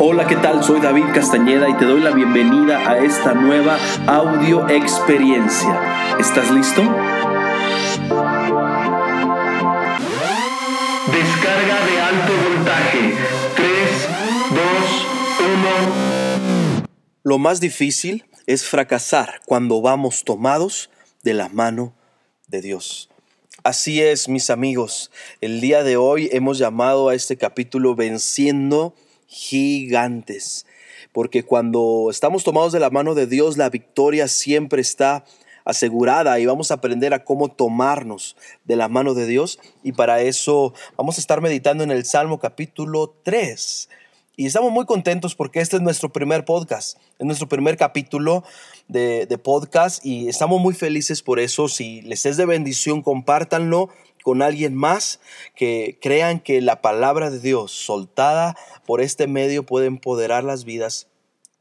Hola, ¿qué tal? Soy David Castañeda y te doy la bienvenida a esta nueva audio experiencia. ¿Estás listo? Descarga de alto voltaje. 3, 2, 1. Lo más difícil es fracasar cuando vamos tomados de la mano de Dios. Así es, mis amigos. El día de hoy hemos llamado a este capítulo Venciendo gigantes. Porque cuando estamos tomados de la mano de Dios, la victoria siempre está asegurada y vamos a aprender a cómo tomarnos de la mano de Dios. Y para eso vamos a estar meditando en el Salmo capítulo 3. Y estamos muy contentos porque este es nuestro primer podcast, es nuestro primer capítulo de, de podcast y estamos muy felices por eso. Si les es de bendición, compártanlo con alguien más que crean que la palabra de Dios soltada por este medio puede empoderar las vidas,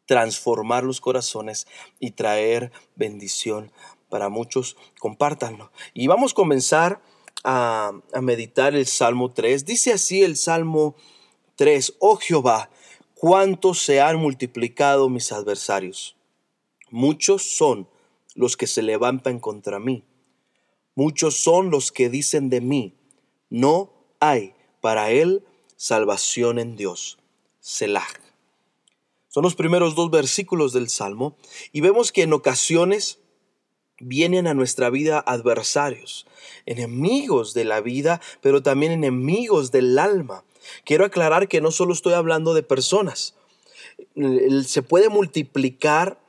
transformar los corazones y traer bendición para muchos. Compártanlo. Y vamos a comenzar a, a meditar el Salmo 3. Dice así el Salmo 3, oh Jehová, cuántos se han multiplicado mis adversarios. Muchos son los que se levantan contra mí Muchos son los que dicen de mí, no hay para él salvación en Dios. Selah. Son los primeros dos versículos del Salmo y vemos que en ocasiones vienen a nuestra vida adversarios, enemigos de la vida, pero también enemigos del alma. Quiero aclarar que no solo estoy hablando de personas, se puede multiplicar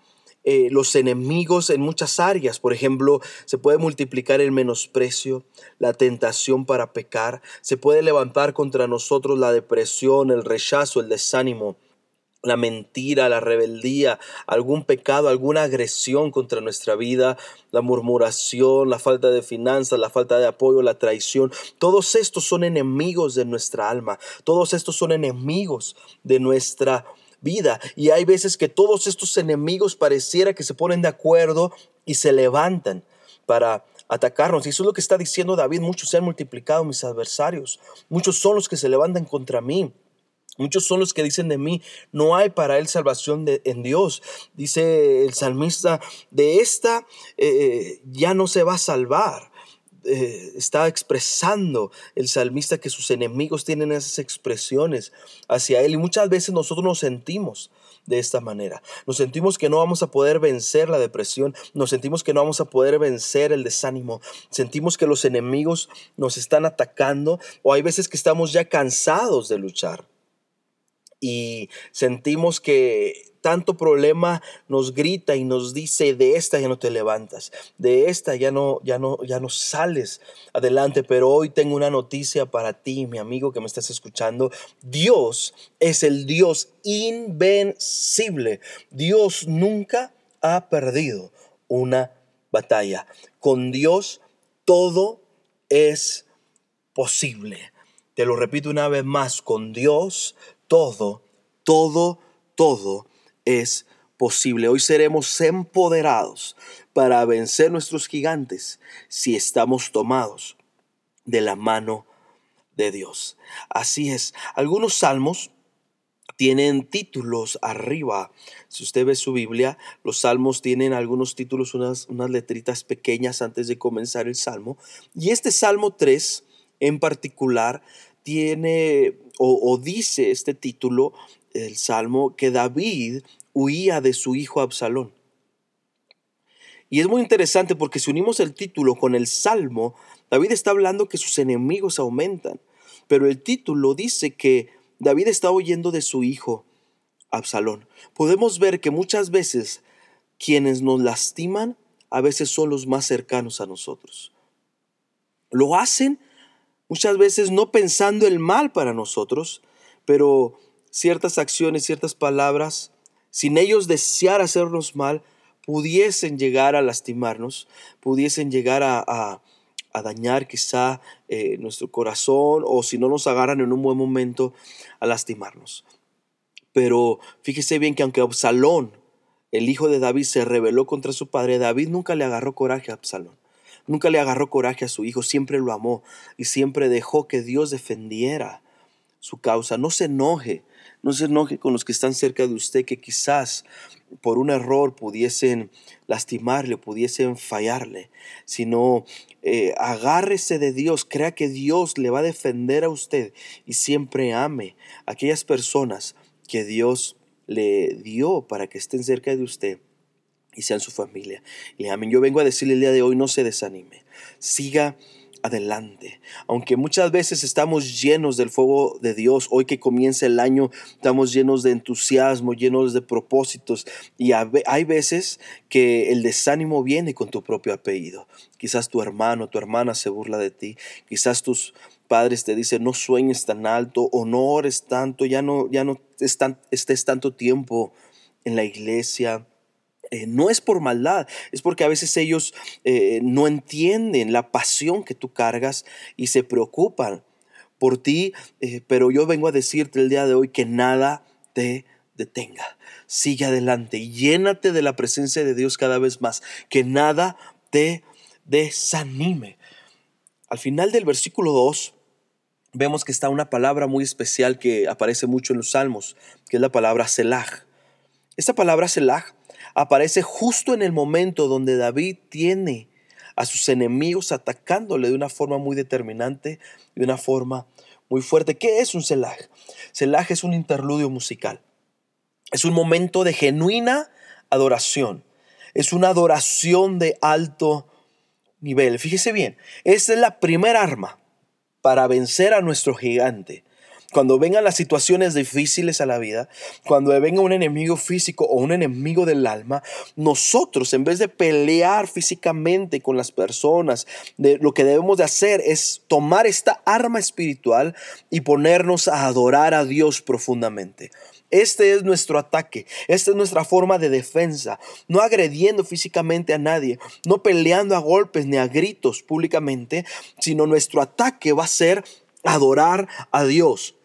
eh, los enemigos en muchas áreas. Por ejemplo, se puede multiplicar el menosprecio, la tentación para pecar, se puede levantar contra nosotros la depresión, el rechazo, el desánimo, la mentira, la rebeldía, algún pecado, alguna agresión contra nuestra vida, la murmuración, la falta de finanzas, la falta de apoyo, la traición. Todos estos son enemigos de nuestra alma. Todos estos son enemigos de nuestra vida. Y hay veces que todos estos enemigos pareciera que se ponen de acuerdo y se levantan para atacarnos. Y eso es lo que está diciendo David. Muchos se han multiplicado mis adversarios. Muchos son los que se levantan contra mí. Muchos son los que dicen de mí, no hay para él salvación en Dios. Dice el salmista, de esta eh, ya no se va a salvar. Eh, está expresando el salmista que sus enemigos tienen esas expresiones hacia él y muchas veces nosotros nos sentimos de esta manera. Nos sentimos que no vamos a poder vencer la depresión, nos sentimos que no vamos a poder vencer el desánimo, sentimos que los enemigos nos están atacando o hay veces que estamos ya cansados de luchar y sentimos que tanto problema nos grita y nos dice de esta ya no te levantas, de esta ya no ya no ya no sales adelante, pero hoy tengo una noticia para ti, mi amigo que me estás escuchando. Dios es el Dios invencible. Dios nunca ha perdido una batalla. Con Dios todo es posible. Te lo repito una vez más, con Dios todo, todo, todo es posible. Hoy seremos empoderados para vencer nuestros gigantes si estamos tomados de la mano de Dios. Así es, algunos salmos tienen títulos arriba. Si usted ve su Biblia, los salmos tienen algunos títulos, unas, unas letritas pequeñas antes de comenzar el salmo. Y este salmo 3 en particular tiene o, o dice este título el Salmo que David huía de su hijo Absalón. Y es muy interesante porque si unimos el título con el Salmo, David está hablando que sus enemigos aumentan, pero el título dice que David está huyendo de su hijo Absalón. Podemos ver que muchas veces quienes nos lastiman a veces son los más cercanos a nosotros. Lo hacen muchas veces no pensando el mal para nosotros, pero ciertas acciones, ciertas palabras, sin ellos desear hacernos mal, pudiesen llegar a lastimarnos, pudiesen llegar a, dañar quizá eh, nuestro corazón o si no nos agarran en un buen momento, a lastimarnos. Pero fíjese bien que aunque Absalón, el hijo de David, se rebeló contra su padre, David nunca le agarró coraje a Absalón. Nunca le agarró coraje a su hijo, siempre lo amó y siempre dejó que Dios defendiera su causa. No se enoje, no se enoje con los que están cerca de usted que quizás por un error pudiesen lastimarle, pudiesen fallarle, sino eh, agárrese de Dios, crea que Dios le va a defender a usted y siempre ame a aquellas personas que Dios le dio para que estén cerca de usted y sean su familia. Le amen. Yo vengo a decirle el día de hoy, no se desanime. Siga adelante. Aunque muchas veces estamos llenos del fuego de Dios, hoy que comienza el año, estamos llenos de entusiasmo, llenos de propósitos. Y hay veces que el desánimo viene con tu propio apellido. Quizás tu hermano, tu hermana se burla de ti. Quizás tus padres te dicen no sueñes tan alto o no ores tanto, ya no, ya no estés tanto tiempo en la iglesia eh, no es por maldad, es porque a veces ellos eh, no entienden la pasión que tú cargas y se preocupan por ti, eh, pero yo vengo a decirte el día de hoy que nada te detenga. Sigue adelante, llénate de la presencia de Dios cada vez más, que nada te desanime. Al final del versículo 2 vemos que está una palabra muy especial que aparece mucho en los salmos, que es la palabra Selah. Esta palabra Selah aparece justo en el momento donde David tiene a sus enemigos atacándole de una forma muy determinante, de una forma muy fuerte. ¿Qué es un Selah? Selah es un interludio musical. Es un momento de genuina adoración. Es una adoración de alto nivel. Fíjese bien, esta es la primera arma para vencer a nuestro gigante cuando vengan las situaciones difíciles a la vida, cuando venga un enemigo físico o un enemigo del alma, nosotros en vez de pelear físicamente con las personas, de, lo que debemos de hacer es tomar esta arma espiritual y ponernos a adorar a Dios profundamente. Este es nuestro ataque, esta es nuestra forma de defensa, no agrediendo físicamente a nadie, no peleando a golpes ni a gritos públicamente, sino nuestro ataque va a ser adorar a Dios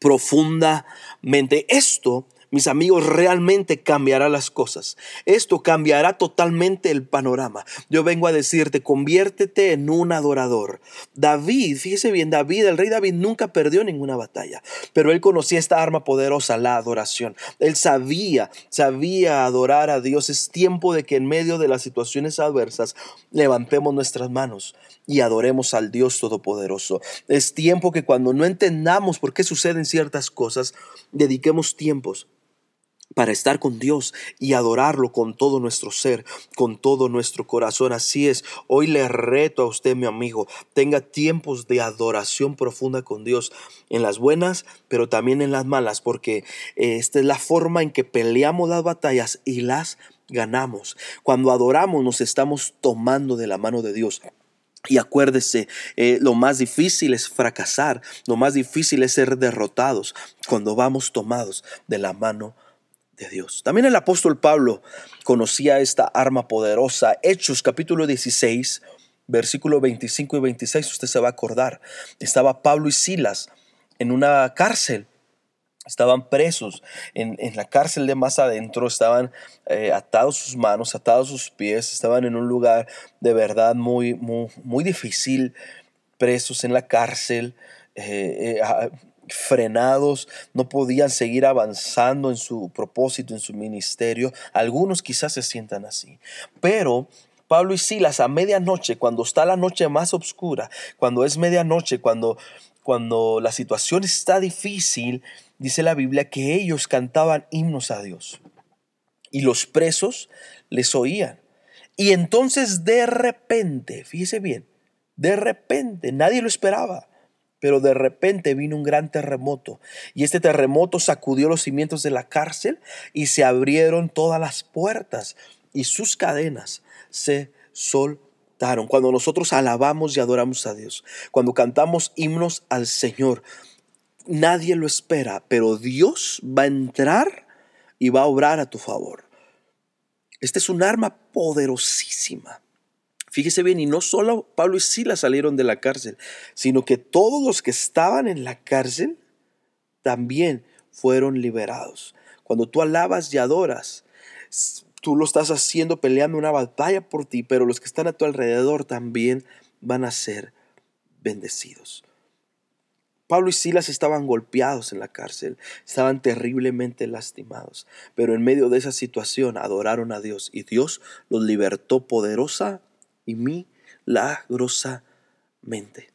profundamente. Esto, mis amigos, realmente cambiará las cosas. Esto cambiará totalmente el panorama. Yo vengo a decirte, conviértete en un adorador. David, fíjese bien, David, el rey David nunca perdió ninguna batalla, pero él conocía esta arma poderosa, la adoración. Él sabía, sabía adorar a Dios. Es tiempo de que en medio de las situaciones adversas levantemos nuestras manos y adoremos al Dios Todopoderoso. Es tiempo que cuando no entendamos por qué suceden ciertas cosas, dediquemos tiempos para estar con Dios y adorarlo con todo nuestro ser, con todo nuestro corazón. Así es, hoy le reto a usted, mi amigo, tenga tiempos de adoración profunda con Dios, en las buenas, pero también en las malas, porque eh, esta es la forma en que peleamos las batallas y las ganamos. Cuando adoramos nos estamos tomando de la mano de Dios. Y acuérdese, eh, lo más difícil es fracasar, lo más difícil es ser derrotados cuando vamos tomados de la mano de Dios. También el apóstol Pablo conocía esta arma poderosa. Hechos capítulo 16, versículo 25 y 26, usted se va a acordar. Estaba Pablo y Silas en una cárcel estaban presos en, la cárcel de más adentro, estaban eh, atados sus manos, atados sus pies, estaban en un lugar de verdad muy, muy, muy difícil, presos en la cárcel, eh, eh, ah, frenados, no podían seguir avanzando en su propósito, en su ministerio. Algunos quizás se sientan así, pero Pablo y Silas a medianoche, cuando está la noche más oscura, cuando es medianoche, cuando, cuando la situación está difícil, dice la Biblia que ellos cantaban himnos a Dios y los presos les oían. Y entonces de repente, fíjese bien, de repente, nadie lo esperaba, pero de repente vino un gran terremoto y este terremoto sacudió los cimientos de la cárcel y se abrieron todas las puertas y sus cadenas se soltaron. Cuando nosotros alabamos y adoramos a Dios, cuando cantamos himnos al Señor, nadie lo espera, pero Dios va a entrar y va a obrar a tu favor. Esta es un arma poderosísima. Fíjese bien, y no solo Pablo y Silas salieron de la cárcel, sino que todos los que estaban en la cárcel también fueron liberados. Cuando tú alabas y adoras, tú lo estás haciendo peleando una batalla por ti, pero los que están a tu alrededor también van a ser bendecidos. Pablo y Silas estaban golpeados en la cárcel, estaban terriblemente lastimados, pero en medio de esa situación adoraron a Dios y Dios los libertó poderosa y milagrosamente.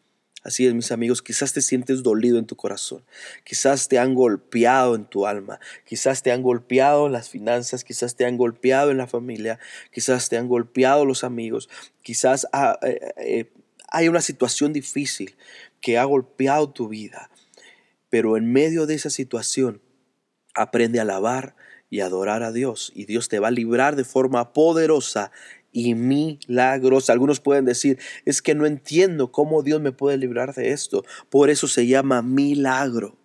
Así es, mis amigos, quizás te sientes dolido en tu corazón, quizás te han golpeado en tu alma, quizás te han golpeado las finanzas, quizás te han golpeado en la familia, quizás te han golpeado los amigos, quizás ah, eh, eh, hay una situación difícil que ha golpeado tu vida, pero en medio de esa situación aprende a alabar y adorar a Dios y Dios te va a librar de forma poderosa y milagrosa. Algunos pueden decir, es que no entiendo cómo Dios me puede librar de esto. Por eso se llama milagro,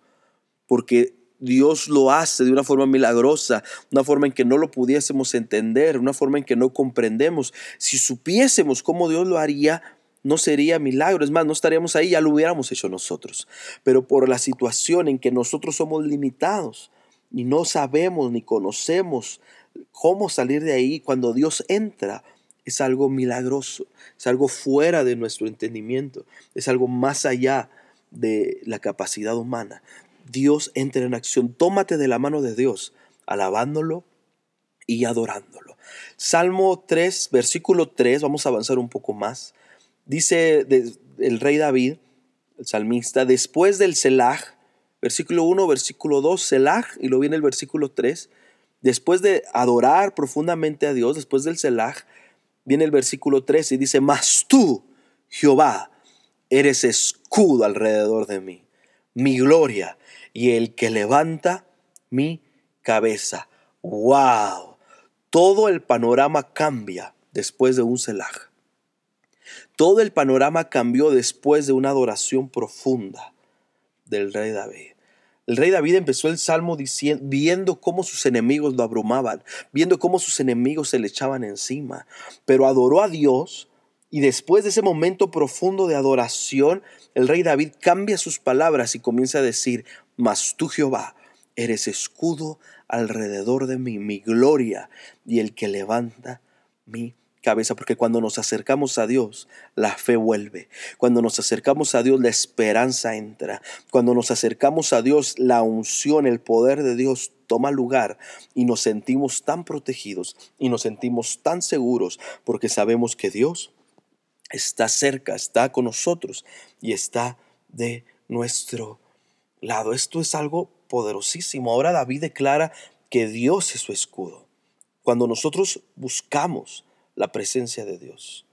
porque Dios lo hace de una forma milagrosa, una forma en que no lo pudiésemos entender, una forma en que no comprendemos. Si supiésemos cómo Dios lo haría, no sería milagro, es más, no estaríamos ahí, ya lo hubiéramos hecho nosotros. Pero por la situación en que nosotros somos limitados y no sabemos ni conocemos cómo salir de ahí, cuando Dios entra, es algo milagroso, es algo fuera de nuestro entendimiento, es algo más allá de la capacidad humana. Dios entra en acción, tómate de la mano de Dios, alabándolo y adorándolo. Salmo 3, versículo 3, vamos a avanzar un poco más. Dice el rey David, el salmista, después del Selah, versículo 1, versículo 2, Selah, y lo viene el versículo 3, después de adorar profundamente a Dios, después del Selah, viene el versículo 3 y dice, mas tú, Jehová, eres escudo alrededor de mí, mi gloria y el que levanta mi cabeza. ¡Wow! Todo el panorama cambia después de un Selah. Todo el panorama cambió después de una adoración profunda del rey David. El rey David empezó el salmo diciendo, viendo cómo sus enemigos lo abrumaban, viendo cómo sus enemigos se le echaban encima, pero adoró a Dios y después de ese momento profundo de adoración, el rey David cambia sus palabras y comienza a decir, mas tú Jehová eres escudo alrededor de mí, mi gloria y el que levanta mi cabeza, porque cuando nos acercamos a Dios, la fe vuelve. Cuando nos acercamos a Dios, la esperanza entra. Cuando nos acercamos a Dios, la unción, el poder de Dios toma lugar y nos sentimos tan protegidos y nos sentimos tan seguros porque sabemos que Dios está cerca, está con nosotros y está de nuestro lado. Esto es algo poderosísimo. Ahora David declara que Dios es su escudo. Cuando nosotros buscamos, la presencia de Dios.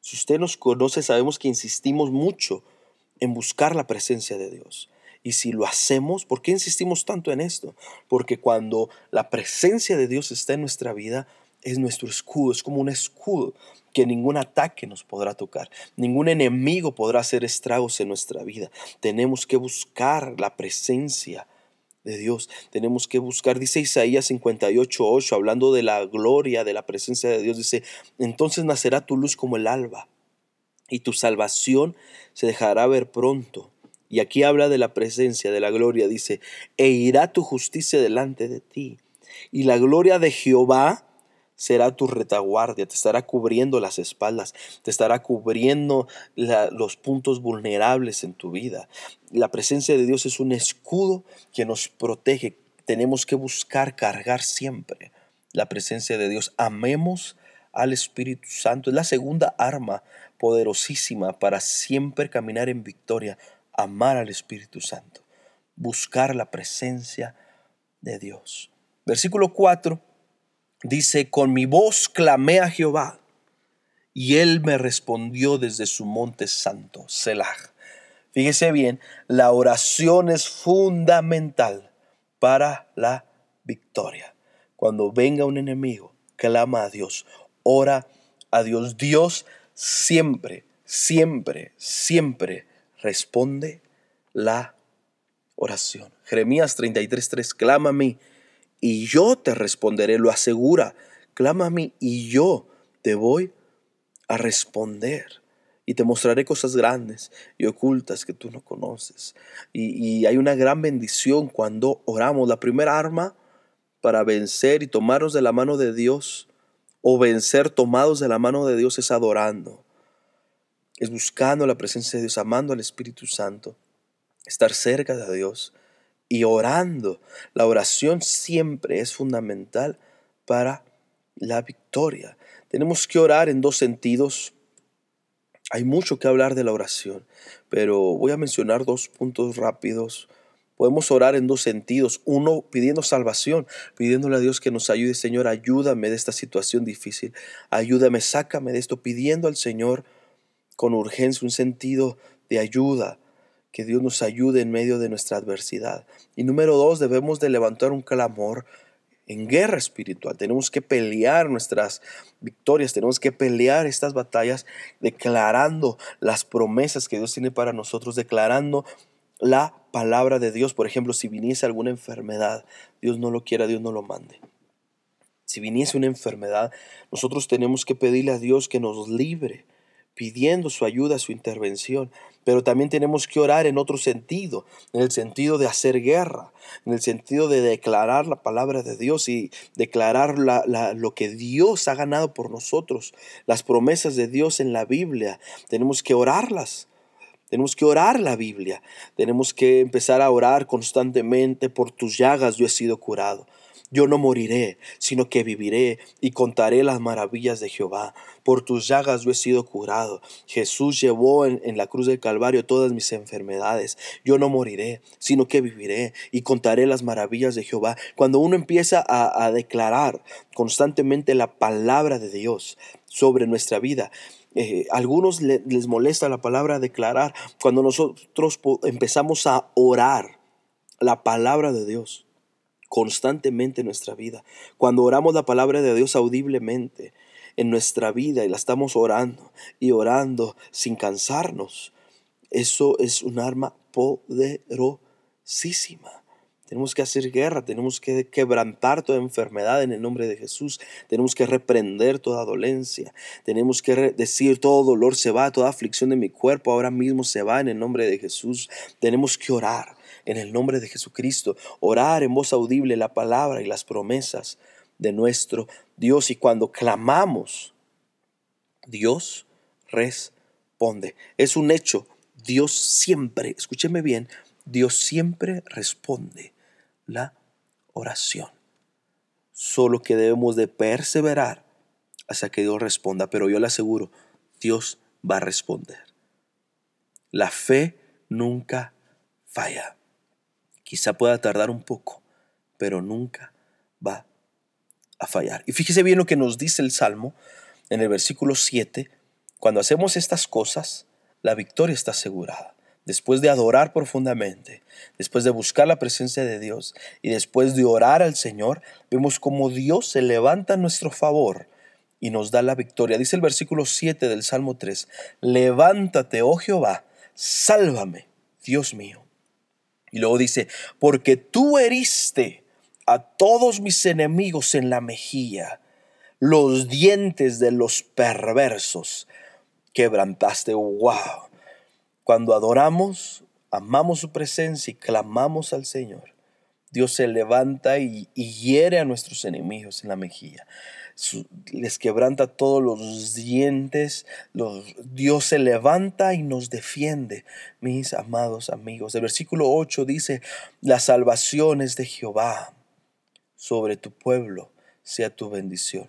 Si usted nos conoce, sabemos que insistimos mucho en buscar la presencia de Dios. Y si lo hacemos, ¿por qué insistimos tanto en esto? Porque cuando la presencia de Dios está en nuestra vida, es nuestro escudo, es como un escudo que ningún ataque nos podrá tocar, ningún enemigo podrá hacer estragos en nuestra vida. Tenemos que buscar la presencia de Dios. Tenemos que buscar, dice Isaías 58, 8, hablando de la gloria, de la presencia de Dios, dice, entonces nacerá tu luz como el alba y tu salvación se dejará ver pronto. Y aquí habla de la presencia, de la gloria, dice, e irá tu justicia delante de ti. Y la gloria de Jehová será tu retaguardia, te estará cubriendo las espaldas, te estará cubriendo los puntos vulnerables en tu vida. La presencia de Dios es un escudo que nos protege. Tenemos que buscar cargar siempre la presencia de Dios. Amemos al Espíritu Santo. Es la segunda arma poderosísima para siempre caminar en victoria. Amar al Espíritu Santo. Buscar la presencia de Dios. Versículo 4 Dice, con mi voz clamé a Jehová y él me respondió desde su monte santo, Selah. Fíjese bien, la oración es fundamental para la victoria. Cuando venga un enemigo, clama a Dios, ora a Dios. Dios siempre, siempre, siempre responde la oración. Jeremías 33:3, clama a mí y yo te responderé, lo asegura. Clama a mí y yo te voy a responder. Y te mostraré cosas grandes y ocultas que tú no conoces. Y, y hay una gran bendición cuando oramos. La primera arma para vencer y tomarnos de la mano de Dios o vencer tomados de la mano de Dios es adorando. Es buscando la presencia de Dios, amando al Espíritu Santo estar cerca de Dios y orando. La oración siempre es fundamental para la victoria. Tenemos que orar en dos sentidos. Hay mucho que hablar de la oración, pero voy a mencionar dos puntos rápidos. Podemos orar en dos sentidos. Uno, pidiendo salvación, pidiéndole a Dios que nos ayude. Señor, ayúdame de esta situación difícil. Ayúdame, sácame de esto. Pidiendo al Señor con urgencia un sentido de ayuda. Que Dios nos ayude en medio de nuestra adversidad. Y número dos, debemos de levantar un clamor en guerra espiritual. Tenemos que pelear nuestras victorias, tenemos que pelear estas batallas declarando las promesas que Dios tiene para nosotros, declarando la palabra de Dios. Por ejemplo, si viniese alguna enfermedad, Dios no lo quiera, Dios no lo mande. Si viniese una enfermedad, nosotros tenemos que pedirle a Dios que nos libre pidiendo su ayuda, su intervención. Pero también tenemos que orar en otro sentido, en el sentido de hacer guerra, en el sentido de declarar la palabra de Dios y declarar lo que Dios ha ganado por nosotros, las promesas de Dios en la Biblia. Tenemos que orarlas. Tenemos que orar la Biblia. Tenemos que empezar a orar constantemente. Por tus llagas yo he sido curado. Yo no moriré, sino que viviré y contaré las maravillas de Jehová. Por tus llagas yo he sido curado. Jesús llevó en, la cruz del Calvario todas mis enfermedades. Yo no moriré, sino que viviré y contaré las maravillas de Jehová. Cuando uno empieza a, declarar constantemente la palabra de Dios sobre nuestra vida, eh, algunos les molesta la palabra declarar cuando nosotros empezamos a orar la palabra de Dios constantemente en nuestra vida. Cuando oramos la palabra de Dios audiblemente en nuestra vida y la estamos orando y orando sin cansarnos, eso es un arma poderosísima. Tenemos que hacer guerra, tenemos que quebrantar toda enfermedad en el nombre de Jesús, tenemos que reprender toda dolencia, tenemos que decir todo dolor se va, toda aflicción de mi cuerpo ahora mismo se va en el nombre de Jesús. Tenemos que orar, en el nombre de Jesucristo, orar en voz audible la palabra y las promesas de nuestro Dios. Y cuando clamamos, Dios responde. Es un hecho. Dios siempre, escúcheme bien, Dios siempre responde la oración. Solo que debemos de perseverar hasta que Dios responda. Pero yo le aseguro, Dios va a responder. La fe nunca falla. Quizá pueda tardar un poco, pero nunca va a fallar. Y fíjese bien lo que nos dice el Salmo en el versículo 7. Cuando hacemos estas cosas, la victoria está asegurada. Después de adorar profundamente, después de buscar la presencia de Dios y después de orar al Señor, vemos como Dios se levanta a nuestro favor y nos da la victoria. Dice el versículo 7 del Salmo 3, levántate, oh Jehová, sálvame, Dios mío. Y luego dice, porque tú heriste a todos mis enemigos en la mejilla, los dientes de los perversos quebrantaste. ¡Wow! Cuando adoramos, amamos su presencia y clamamos al Señor, Dios se levanta y, y hiere a nuestros enemigos en la mejilla les quebranta todos los dientes, Dios se levanta y nos defiende, mis amados amigos. El versículo 8 dice, la salvación es de Jehová, sobre tu pueblo sea tu bendición.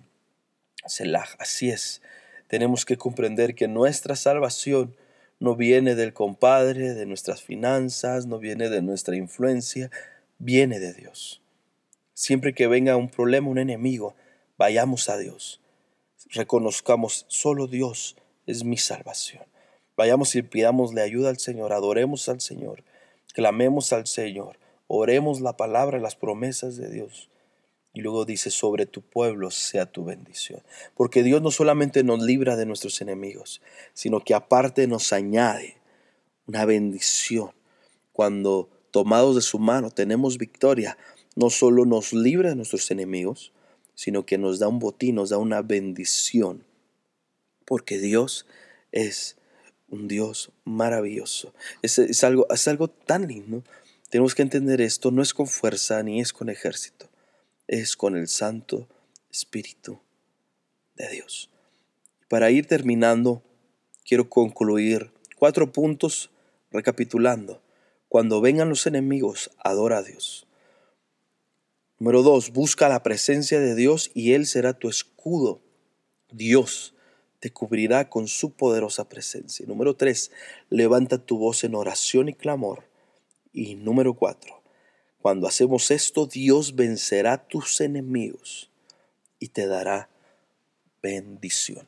Así es, tenemos que comprender que nuestra salvación no viene del compadre, de nuestras finanzas, no viene de nuestra influencia, viene de Dios. Siempre que venga un problema, un enemigo, Vayamos a Dios. Reconozcamos, solo Dios es mi salvación. Vayamos y pidámosle ayuda al Señor, adoremos al Señor, clamemos al Señor, oremos la palabra las promesas de Dios. Y luego dice, sobre tu pueblo sea tu bendición. Porque Dios no solamente nos libra de nuestros enemigos, sino que aparte nos añade una bendición. Cuando tomados de su mano tenemos victoria, no solo nos libra de nuestros enemigos, sino que nos da un botín, nos da una bendición, porque Dios es un Dios maravilloso. Es, algo, es algo tan lindo. Tenemos que entender esto, no es con fuerza ni es con ejército, es con el Santo Espíritu de Dios. Para ir terminando, quiero concluir cuatro puntos recapitulando. Cuando vengan los enemigos, adora a Dios. Número dos, busca la presencia de Dios y Él será tu escudo. Dios te cubrirá con su poderosa presencia. Número tres, levanta tu voz en oración y clamor. Y número cuatro, cuando hacemos esto, Dios vencerá tus enemigos y te dará bendición.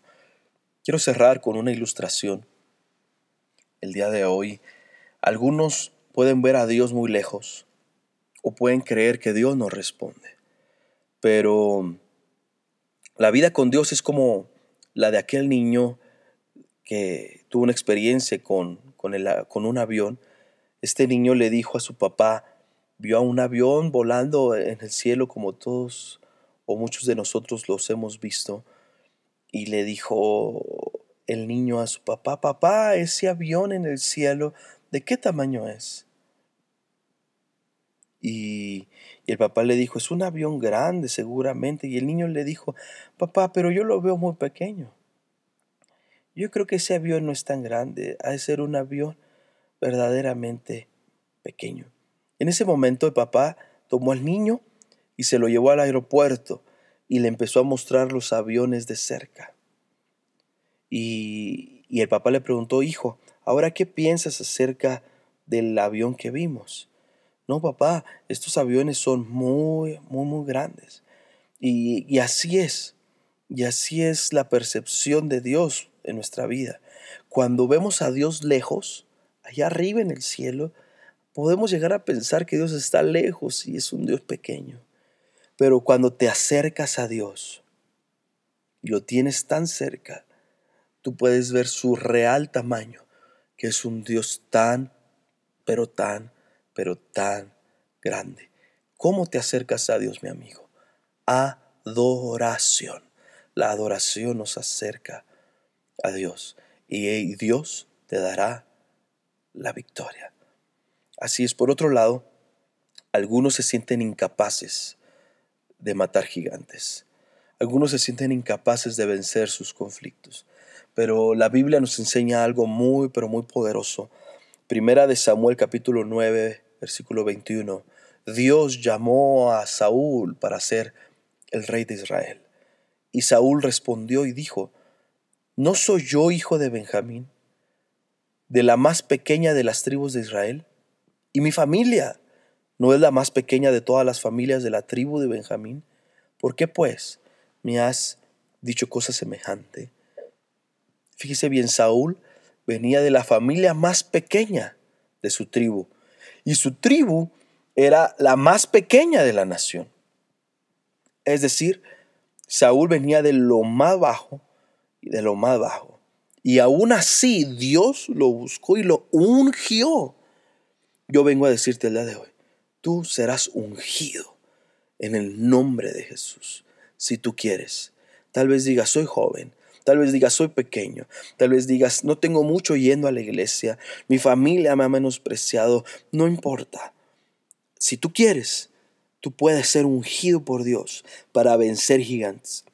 Quiero cerrar con una ilustración. El día de hoy, algunos pueden ver a Dios muy lejos o pueden creer que Dios no responde. Pero la vida con Dios es como la de aquel niño que tuvo una experiencia con, con, con un avión. Este niño le dijo a su papá, vio a un avión volando en el cielo como todos o muchos de nosotros los hemos visto. Y le dijo el niño a su papá, papá, ese avión en el cielo, ¿de qué tamaño es? Y, el papá le dijo, es un avión grande seguramente. Y el niño le dijo, papá, pero yo lo veo muy pequeño. Yo creo que ese avión no es tan grande, ha de ser un avión verdaderamente pequeño. En ese momento el papá tomó al niño y se lo llevó al aeropuerto y le empezó a mostrar los aviones de cerca. Y, y el papá le preguntó, hijo, ¿ahora qué piensas acerca del avión que vimos? No, papá, estos aviones son muy, muy, muy grandes. Y, así es. Y así es la percepción de Dios en nuestra vida. Cuando vemos a Dios lejos, allá arriba en el cielo, podemos llegar a pensar que Dios está lejos y es un Dios pequeño. Pero cuando te acercas a Dios y lo tienes tan cerca, tú puedes ver su real tamaño, que es un Dios tan, pero tan pero tan grande. ¿Cómo te acercas a Dios, mi amigo? Adoración. La adoración nos acerca a Dios y Dios te dará la victoria. Así es, por otro lado, algunos se sienten incapaces de matar gigantes. Algunos se sienten incapaces de vencer sus conflictos. Pero la Biblia nos enseña algo muy, pero muy poderoso. Primera de Samuel capítulo 9, versículo 21, Dios llamó a Saúl para ser el rey de Israel. Y Saúl respondió y dijo, ¿no soy yo hijo de Benjamín, de la más pequeña de las tribus de Israel? Y mi familia no es la más pequeña de todas las familias de la tribu de Benjamín. ¿Por qué pues me has dicho cosa semejante? Fíjese bien, Saúl venía de la familia más pequeña de su tribu, y su tribu era la más pequeña de la nación. Es decir, Saúl venía de lo más bajo y de lo más bajo. Y aún así Dios lo buscó y lo ungió. Yo vengo a decirte el día de hoy, tú serás ungido en el nombre de Jesús, si tú quieres. Tal vez digas, soy joven, Tal vez digas, soy pequeño. Tal vez digas, no tengo mucho yendo a la iglesia. Mi familia me ha menospreciado. No importa. Si tú quieres, tú puedes ser ungido por Dios para vencer gigantes.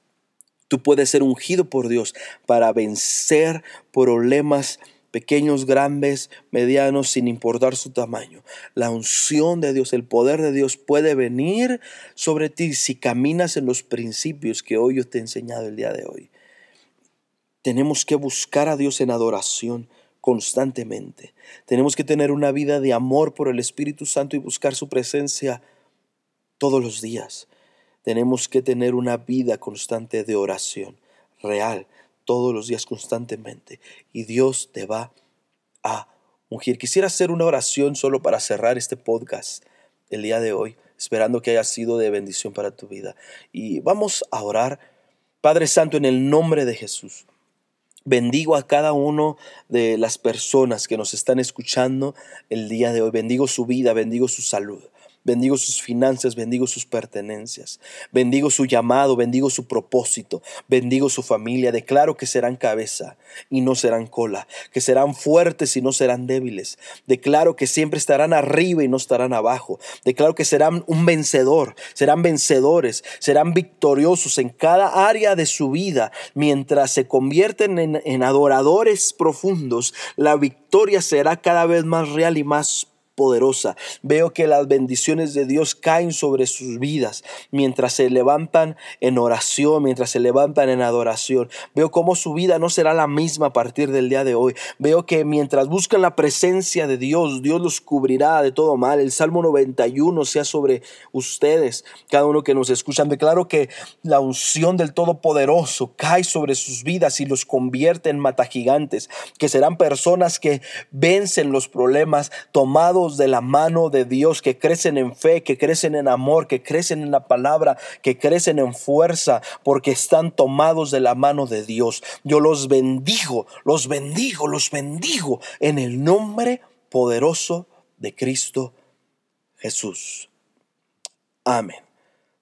Tú puedes ser ungido por Dios para vencer problemas pequeños, grandes, medianos, sin importar su tamaño. La unción de Dios, el poder de Dios puede venir sobre ti si caminas en los principios que hoy yo te he enseñado el día de hoy. Tenemos que buscar a Dios en adoración constantemente. Tenemos que tener una vida de amor por el Espíritu Santo y buscar su presencia todos los días. Tenemos que tener una vida constante de oración, real, todos los días constantemente. Y Dios te va a ungir. Quisiera hacer una oración solo para cerrar este podcast el día de hoy, esperando que haya sido de bendición para tu vida. Y vamos a orar, Padre Santo, en el nombre de Jesús. Bendigo a cada uno de las personas que nos están escuchando el día de hoy. Bendigo su vida, bendigo su salud. Bendigo sus finanzas, bendigo sus pertenencias, bendigo su llamado, bendigo su propósito, bendigo su familia. Declaro que serán cabeza y no serán cola, que serán fuertes y no serán débiles. Declaro que siempre estarán arriba y no estarán abajo. Declaro que serán un vencedor, serán vencedores, serán victoriosos en cada área de su vida. Mientras se convierten en, adoradores profundos, la victoria será cada vez más real y más poderosa. Veo que las bendiciones de Dios caen sobre sus vidas mientras se levantan en oración, mientras se levantan en adoración. Veo cómo su vida no será la misma a partir del día de hoy. Veo que mientras buscan la presencia de Dios, Dios los cubrirá de todo mal. El Salmo 91 sea sobre ustedes, cada uno que nos escuchan. Declaro que la unción del Todopoderoso cae sobre sus vidas y los convierte en matagigantes, que serán personas que vencen los problemas de la mano de Dios, que crecen en fe, que crecen en amor, que crecen en la palabra, que crecen en fuerza, porque están tomados de la mano de Dios. Yo los bendigo, los bendigo, los bendigo en el nombre poderoso de Cristo Jesús. Amén.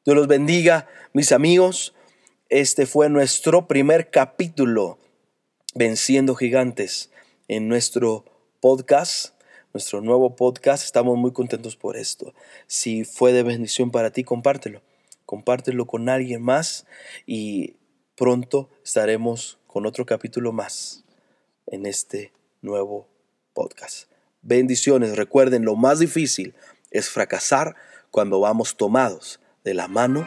Dios los bendiga, mis amigos. Este fue nuestro primer capítulo, Venciendo Gigantes, en nuestro podcast, nuestro nuevo podcast. Estamos muy contentos por esto. Si fue de bendición para ti, compártelo. Compártelo con alguien más y pronto estaremos con otro capítulo más en este nuevo podcast. Bendiciones. Recuerden, lo más difícil es fracasar cuando vamos tomados de la mano